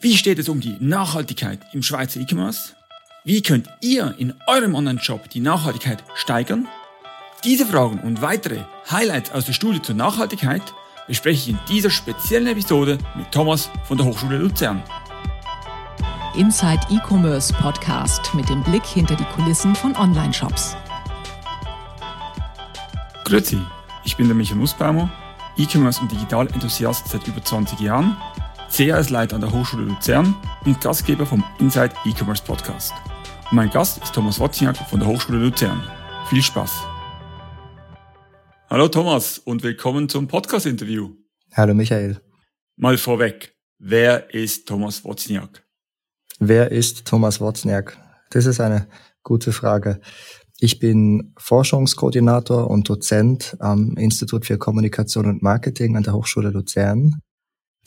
Wie steht es um die Nachhaltigkeit im Schweizer E-Commerce? Wie könnt ihr in eurem Online-Shop die Nachhaltigkeit steigern? Diese Fragen und weitere Highlights aus der Studie zur Nachhaltigkeit bespreche ich in dieser speziellen Episode mit Thomas von der Hochschule Luzern. Inside E-Commerce Podcast mit dem Blick hinter die Kulissen von Online-Shops. Grüezi, ich bin der Michael Nussbaumer, E-Commerce und Digital-Enthusiast seit über 20 Jahren CAS-Leiter an der Hochschule Luzern und Gastgeber vom Inside E-Commerce Podcast. Und mein Gast ist Thomas Wozniak von der Hochschule Luzern. Viel Spaß! Hallo Thomas und willkommen zum Podcast-Interview. Hallo Michael. Mal vorweg, wer ist Thomas Wozniak? Wer ist Thomas Wozniak? Das ist eine gute Frage. Ich bin Forschungskoordinator und Dozent am Institut für Kommunikation und Marketing an der Hochschule Luzern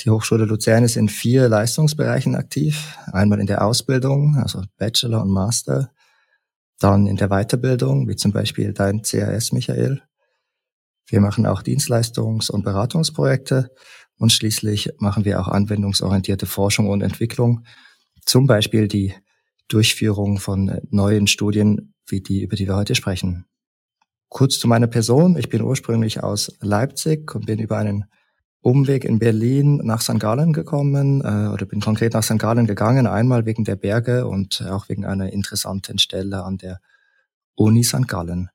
die Hochschule Luzern ist in vier Leistungsbereichen aktiv. Einmal in der Ausbildung, also Bachelor und Master. Dann in der Weiterbildung, wie zum Beispiel dein CAS, Michael. Wir machen auch Dienstleistungs- und Beratungsprojekte. Und schließlich machen wir auch anwendungsorientierte Forschung und Entwicklung. Zum Beispiel die Durchführung von neuen Studien, wie die, über die wir heute sprechen. Kurz zu meiner Person. Ich bin ursprünglich aus Leipzig und bin über einen Umweg in Berlin nach St. Gallen gekommen äh, oder bin konkret nach St. Gallen gegangen, einmal wegen der Berge und auch wegen einer interessanten Stelle an der Uni St. Gallen.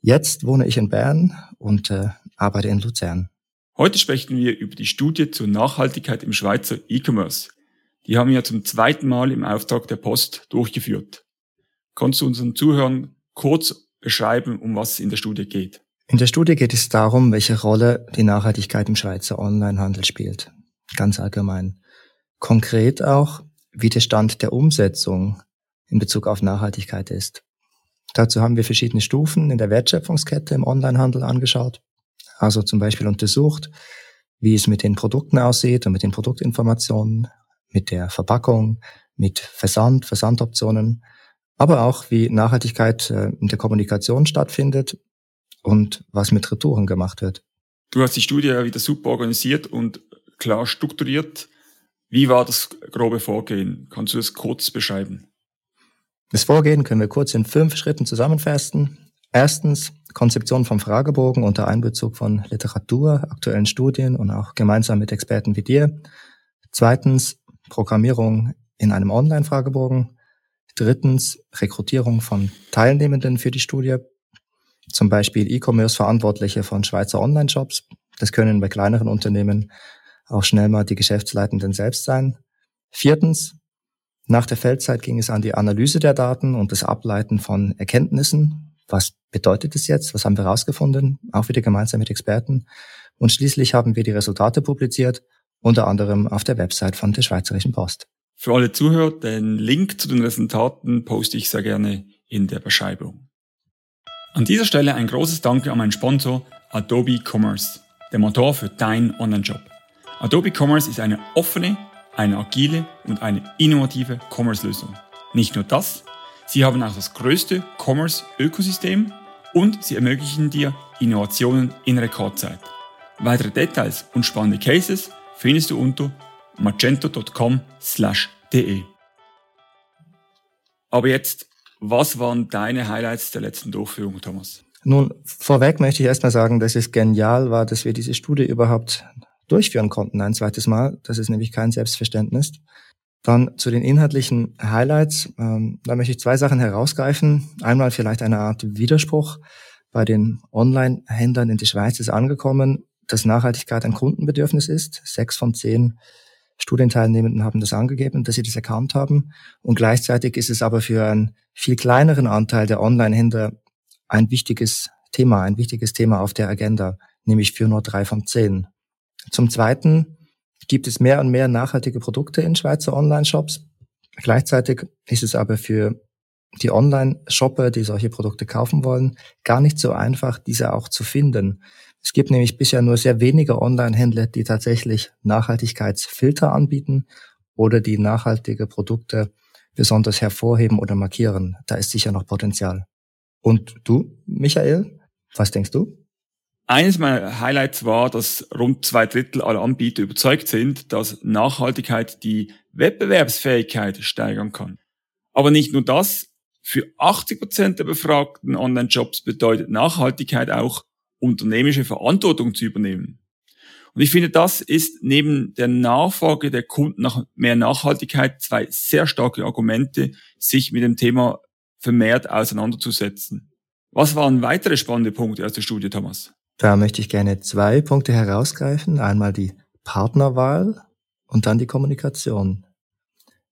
Jetzt wohne ich in Bern und äh, arbeite in Luzern. Heute sprechen wir über die Studie zur Nachhaltigkeit im Schweizer E-Commerce. Die haben wir zum zweiten Mal im Auftrag der Post durchgeführt. Kannst du unseren Zuhörern kurz beschreiben, um was es in der Studie geht? In der Studie geht es darum, welche Rolle die Nachhaltigkeit im Schweizer Onlinehandel spielt. Ganz allgemein. Konkret auch, wie der Stand der Umsetzung in Bezug auf Nachhaltigkeit ist. Dazu haben wir verschiedene Stufen in der Wertschöpfungskette im Onlinehandel angeschaut. Also zum Beispiel untersucht, wie es mit den Produkten aussieht und mit den Produktinformationen, mit der Verpackung, mit Versand, Versandoptionen, aber auch wie Nachhaltigkeit äh, in der Kommunikation stattfindet und was mit Retouren gemacht wird. Du hast die Studie ja wieder super organisiert und klar strukturiert. Wie war das grobe Vorgehen? Kannst du das kurz beschreiben? Das Vorgehen können wir kurz in fünf Schritten zusammenfassen. Erstens Konzeption vom Fragebogen unter Einbezug von Literatur, aktuellen Studien und auch gemeinsam mit Experten wie dir. Zweitens Programmierung in einem Online-Fragebogen. Drittens Rekrutierung von Teilnehmenden für die Studie zum Beispiel E-Commerce-Verantwortliche von Schweizer Online-Shops. Das können bei kleineren Unternehmen auch schnell mal die Geschäftsleitenden selbst sein. Viertens, nach der Feldzeit ging es an die Analyse der Daten und das Ableiten von Erkenntnissen. Was bedeutet es jetzt? Was haben wir herausgefunden? Auch wieder gemeinsam mit Experten. Und schließlich haben wir die Resultate publiziert, unter anderem auf der Website von der Schweizerischen Post. Für alle Zuhörer, den Link zu den Resultaten poste ich sehr gerne in der Beschreibung. An dieser Stelle ein großes Danke an meinen Sponsor Adobe Commerce, der Motor für dein Online-Shop. Adobe Commerce ist eine offene, eine agile und eine innovative Commerce-Lösung. Nicht nur das, sie haben auch das größte Commerce-Ökosystem und sie ermöglichen dir Innovationen in Rekordzeit. Weitere Details und spannende Cases findest du unter magento.com/de. Aber jetzt was waren deine Highlights der letzten Durchführung, Thomas? Nun, vorweg möchte ich erstmal sagen, dass es genial war, dass wir diese Studie überhaupt durchführen konnten ein zweites Mal. Das ist nämlich kein Selbstverständnis. Dann zu den inhaltlichen Highlights. Ähm, da möchte ich zwei Sachen herausgreifen. Einmal vielleicht eine Art Widerspruch. Bei den Online-Händlern in der Schweiz ist angekommen, dass Nachhaltigkeit ein Kundenbedürfnis ist. Sechs von zehn Studienteilnehmenden haben das angegeben, dass sie das erkannt haben. Und gleichzeitig ist es aber für einen viel kleineren Anteil der Online-Händler ein wichtiges Thema, ein wichtiges Thema auf der Agenda, nämlich für nur drei von zehn. Zum Zweiten gibt es mehr und mehr nachhaltige Produkte in Schweizer Online-Shops. Gleichzeitig ist es aber für die Online-Shopper, die solche Produkte kaufen wollen, gar nicht so einfach, diese auch zu finden. Es gibt nämlich bisher nur sehr wenige Online-Händler, die tatsächlich Nachhaltigkeitsfilter anbieten oder die nachhaltige Produkte besonders hervorheben oder markieren. Da ist sicher noch Potenzial. Und du, Michael, was denkst du? Eines meiner Highlights war, dass rund zwei Drittel aller Anbieter überzeugt sind, dass Nachhaltigkeit die Wettbewerbsfähigkeit steigern kann. Aber nicht nur das, für 80 Prozent der befragten Online-Jobs bedeutet Nachhaltigkeit auch unternehmische Verantwortung zu übernehmen. Und ich finde, das ist neben der Nachfrage der Kunden nach mehr Nachhaltigkeit zwei sehr starke Argumente, sich mit dem Thema vermehrt auseinanderzusetzen. Was waren weitere spannende Punkte aus der Studie, Thomas? Da möchte ich gerne zwei Punkte herausgreifen. Einmal die Partnerwahl und dann die Kommunikation.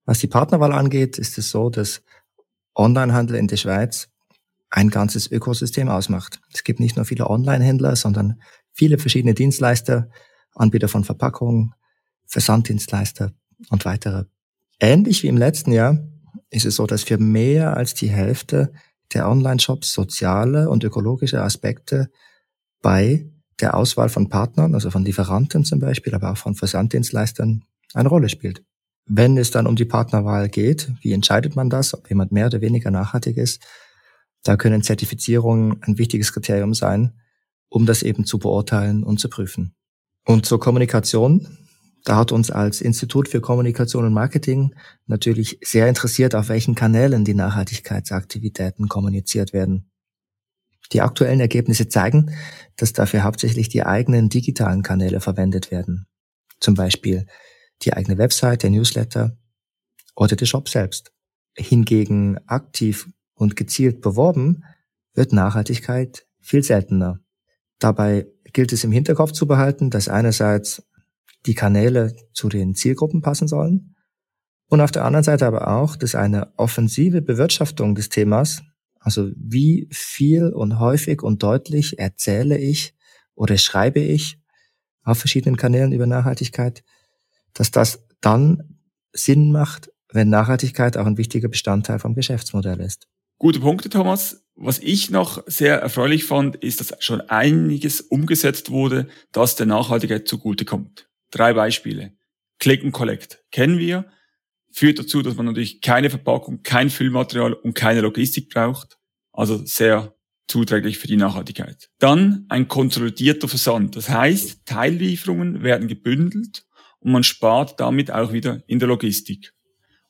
Was die Partnerwahl angeht, ist es so, dass Onlinehandel in der Schweiz ein ganzes Ökosystem ausmacht. Es gibt nicht nur viele Online-Händler, sondern viele verschiedene Dienstleister, Anbieter von Verpackungen, Versanddienstleister und weitere. Ähnlich wie im letzten Jahr ist es so, dass für mehr als die Hälfte der Online-Shops soziale und ökologische Aspekte bei der Auswahl von Partnern, also von Lieferanten zum Beispiel, aber auch von Versanddienstleistern eine Rolle spielt. Wenn es dann um die Partnerwahl geht, wie entscheidet man das, ob jemand mehr oder weniger nachhaltig ist? Da können Zertifizierungen ein wichtiges Kriterium sein, um das eben zu beurteilen und zu prüfen. Und zur Kommunikation, da hat uns als Institut für Kommunikation und Marketing natürlich sehr interessiert, auf welchen Kanälen die Nachhaltigkeitsaktivitäten kommuniziert werden. Die aktuellen Ergebnisse zeigen, dass dafür hauptsächlich die eigenen digitalen Kanäle verwendet werden. Zum Beispiel die eigene Website, der Newsletter oder der Shop selbst. Hingegen aktiv und gezielt beworben wird Nachhaltigkeit viel seltener. Dabei gilt es im Hinterkopf zu behalten, dass einerseits die Kanäle zu den Zielgruppen passen sollen und auf der anderen Seite aber auch, dass eine offensive Bewirtschaftung des Themas, also wie viel und häufig und deutlich erzähle ich oder schreibe ich auf verschiedenen Kanälen über Nachhaltigkeit, dass das dann Sinn macht, wenn Nachhaltigkeit auch ein wichtiger Bestandteil vom Geschäftsmodell ist. Gute Punkte, Thomas. Was ich noch sehr erfreulich fand, ist, dass schon einiges umgesetzt wurde, das der Nachhaltigkeit zugutekommt. Drei Beispiele. Click and Collect kennen wir, führt dazu, dass man natürlich keine Verpackung, kein Füllmaterial und keine Logistik braucht. Also sehr zuträglich für die Nachhaltigkeit. Dann ein konsolidierter Versand. Das heißt, Teillieferungen werden gebündelt und man spart damit auch wieder in der Logistik.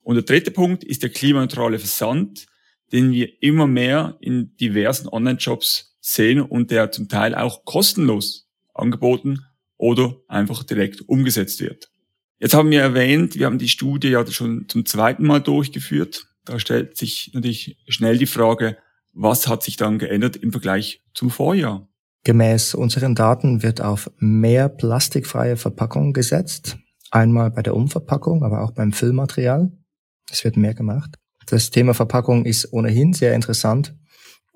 Und der dritte Punkt ist der klimaneutrale Versand, den wir immer mehr in diversen Online-Shops sehen und der zum Teil auch kostenlos angeboten oder einfach direkt umgesetzt wird. Jetzt haben wir erwähnt, wir haben die Studie ja schon zum zweiten Mal durchgeführt. Da stellt sich natürlich schnell die Frage, was hat sich dann geändert im Vergleich zum Vorjahr? Gemäß unseren Daten wird auf mehr plastikfreie Verpackungen gesetzt. Einmal bei der Umverpackung, aber auch beim Füllmaterial. Es wird mehr gemacht. Das Thema Verpackung ist ohnehin sehr interessant.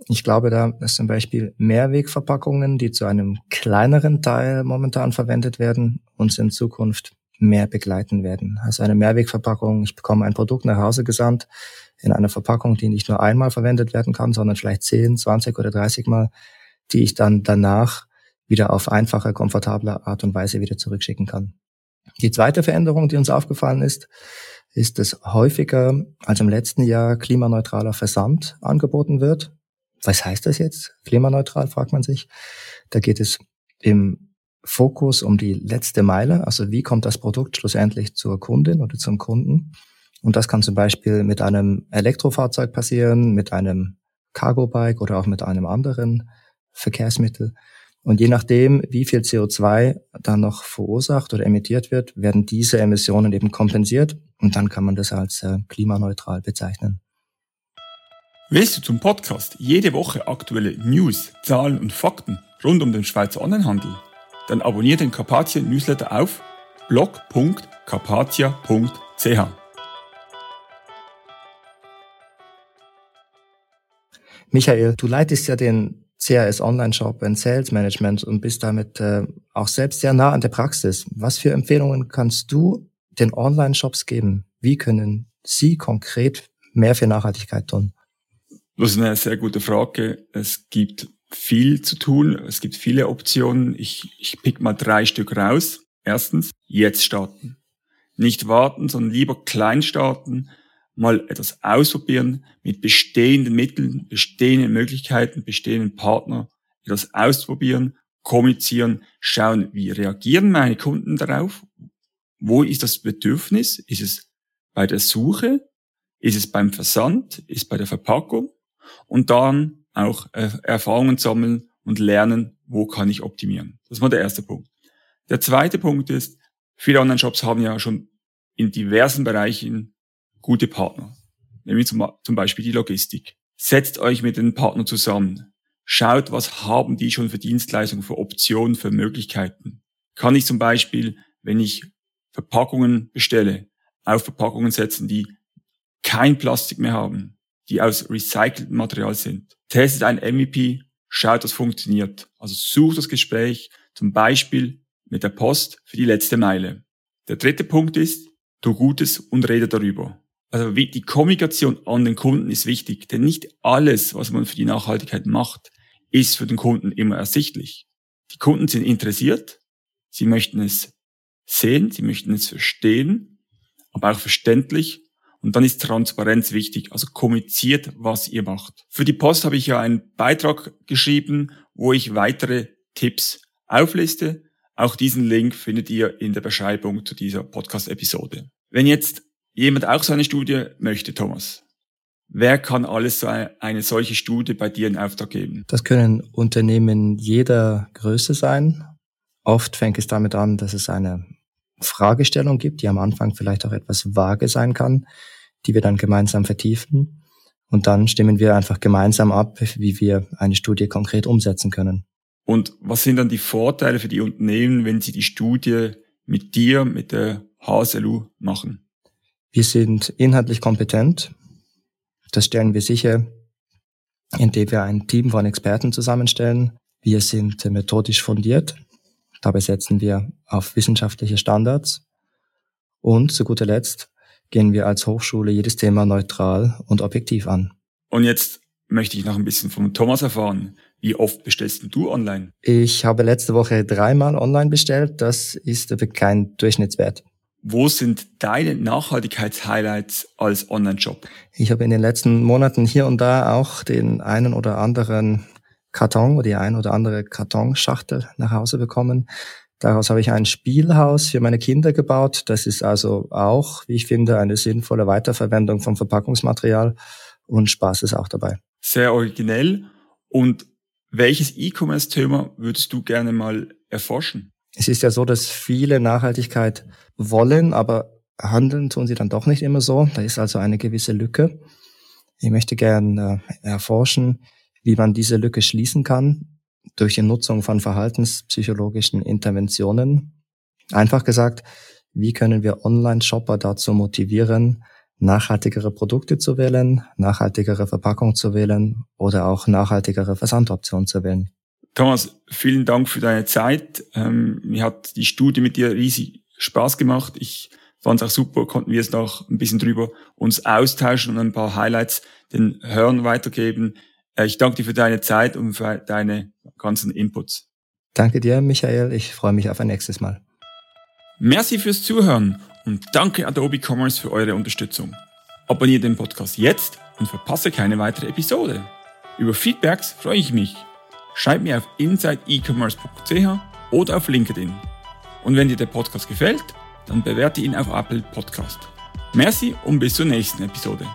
Ich glaube da, dass zum Beispiel Mehrwegverpackungen, die zu einem kleineren Teil momentan verwendet werden, uns in Zukunft mehr begleiten werden. Also eine Mehrwegverpackung, ich bekomme ein Produkt nach Hause gesandt in einer Verpackung, die nicht nur einmal verwendet werden kann, sondern vielleicht 10, 20 oder 30 Mal, die ich dann danach wieder auf einfache, komfortable Art und Weise wieder zurückschicken kann. Die zweite Veränderung, die uns aufgefallen ist, ist, dass häufiger als im letzten Jahr klimaneutraler Versand angeboten wird. Was heißt das jetzt? Klimaneutral, fragt man sich. Da geht es im Fokus um die letzte Meile, also wie kommt das Produkt schlussendlich zur Kundin oder zum Kunden. Und das kann zum Beispiel mit einem Elektrofahrzeug passieren, mit einem Cargo-Bike oder auch mit einem anderen Verkehrsmittel. Und je nachdem, wie viel CO2 dann noch verursacht oder emittiert wird, werden diese Emissionen eben kompensiert und dann kann man das als äh, klimaneutral bezeichnen. Willst du zum Podcast jede Woche aktuelle News, Zahlen und Fakten rund um den Schweizer Onlinehandel? Dann abonniere den Carpathia Newsletter auf blog.carpathia.ch. Michael, du leitest ja den CRS Online Shop und Sales Management und bist damit äh, auch selbst sehr nah an der Praxis. Was für Empfehlungen kannst du den Online Shops geben? Wie können sie konkret mehr für Nachhaltigkeit tun? Das ist eine sehr gute Frage. Es gibt viel zu tun. Es gibt viele Optionen. Ich, ich pick mal drei Stück raus. Erstens, jetzt starten. Nicht warten, sondern lieber klein starten mal etwas ausprobieren, mit bestehenden Mitteln, bestehenden Möglichkeiten, bestehenden Partner etwas ausprobieren, kommunizieren, schauen, wie reagieren meine Kunden darauf, wo ist das Bedürfnis, ist es bei der Suche, ist es beim Versand, ist es bei der Verpackung? Und dann auch äh, Erfahrungen sammeln und lernen, wo kann ich optimieren. Das war der erste Punkt. Der zweite Punkt ist, viele Online-Shops haben ja schon in diversen Bereichen gute Partner. Nämlich zum, zum Beispiel die Logistik. Setzt euch mit den Partnern zusammen. Schaut, was haben die schon für Dienstleistungen, für Optionen, für Möglichkeiten. Kann ich zum Beispiel, wenn ich Verpackungen bestelle, auf Verpackungen setzen, die kein Plastik mehr haben, die aus recyceltem Material sind. Testet ein MVP, schaut, was funktioniert. Also sucht das Gespräch, zum Beispiel mit der Post für die letzte Meile. Der dritte Punkt ist, tu Gutes und rede darüber. Also die Kommunikation an den Kunden ist wichtig, denn nicht alles, was man für die Nachhaltigkeit macht, ist für den Kunden immer ersichtlich. Die Kunden sind interessiert, sie möchten es sehen, sie möchten es verstehen, aber auch verständlich. Und dann ist Transparenz wichtig, also kommuniziert, was ihr macht. Für die Post habe ich ja einen Beitrag geschrieben, wo ich weitere Tipps aufliste. Auch diesen Link findet ihr in der Beschreibung zu dieser Podcast-Episode. Wenn jetzt jemand auch so eine Studie möchte, Thomas, wer kann alles so eine solche Studie bei dir in Auftrag geben? Das können Unternehmen jeder Größe sein. Oft fängt es damit an, dass es eine Fragestellung gibt, die am Anfang vielleicht auch etwas vage sein kann, die wir dann gemeinsam vertiefen. Und dann stimmen wir einfach gemeinsam ab, wie wir eine Studie konkret umsetzen können. Und was sind dann die Vorteile für die Unternehmen, wenn sie die Studie mit dir, mit der HSLU machen? Wir sind inhaltlich kompetent. Das stellen wir sicher, indem wir ein Team von Experten zusammenstellen. Wir sind methodisch fundiert. Dabei setzen wir auf wissenschaftliche Standards. Und zu guter Letzt gehen wir als Hochschule jedes Thema neutral und objektiv an. Und jetzt möchte ich noch ein bisschen von Thomas erfahren. Wie oft bestellst du online? Ich habe letzte Woche dreimal online bestellt. Das ist aber kein Durchschnittswert. Wo sind deine Nachhaltigkeitshighlights als Online-Shop? Ich habe in den letzten Monaten hier und da auch den einen oder anderen Karton oder die ein oder andere Kartonschachtel nach Hause bekommen. Daraus habe ich ein Spielhaus für meine Kinder gebaut. Das ist also auch, wie ich finde, eine sinnvolle Weiterverwendung vom Verpackungsmaterial und Spaß ist auch dabei. Sehr originell. Und welches E-Commerce-Thema würdest du gerne mal erforschen? Es ist ja so, dass viele Nachhaltigkeit wollen, aber handeln tun sie dann doch nicht immer so. Da ist also eine gewisse Lücke. Ich möchte gern äh, erforschen, wie man diese Lücke schließen kann durch die Nutzung von verhaltenspsychologischen Interventionen. Einfach gesagt, wie können wir Online-Shopper dazu motivieren, nachhaltigere Produkte zu wählen, nachhaltigere Verpackung zu wählen oder auch nachhaltigere Versandoptionen zu wählen. Thomas, vielen Dank für deine Zeit. Ähm, mir hat die Studie mit dir riesig Spaß gemacht. Ich fand es auch super, konnten wir es noch ein bisschen drüber uns austauschen und ein paar Highlights den Hörern weitergeben. Äh, ich danke dir für deine Zeit und für deine ganzen Inputs. Danke dir, Michael. Ich freue mich auf ein nächstes Mal. Merci fürs Zuhören und danke Adobe Commerce für eure Unterstützung. Abonniere den Podcast jetzt und verpasse keine weitere Episode. Über Feedbacks freue ich mich. Schreib mir auf insideecommerce.ch oder auf LinkedIn. Und wenn dir der Podcast gefällt, dann bewerte ihn auf Apple Podcast. Merci und bis zur nächsten Episode.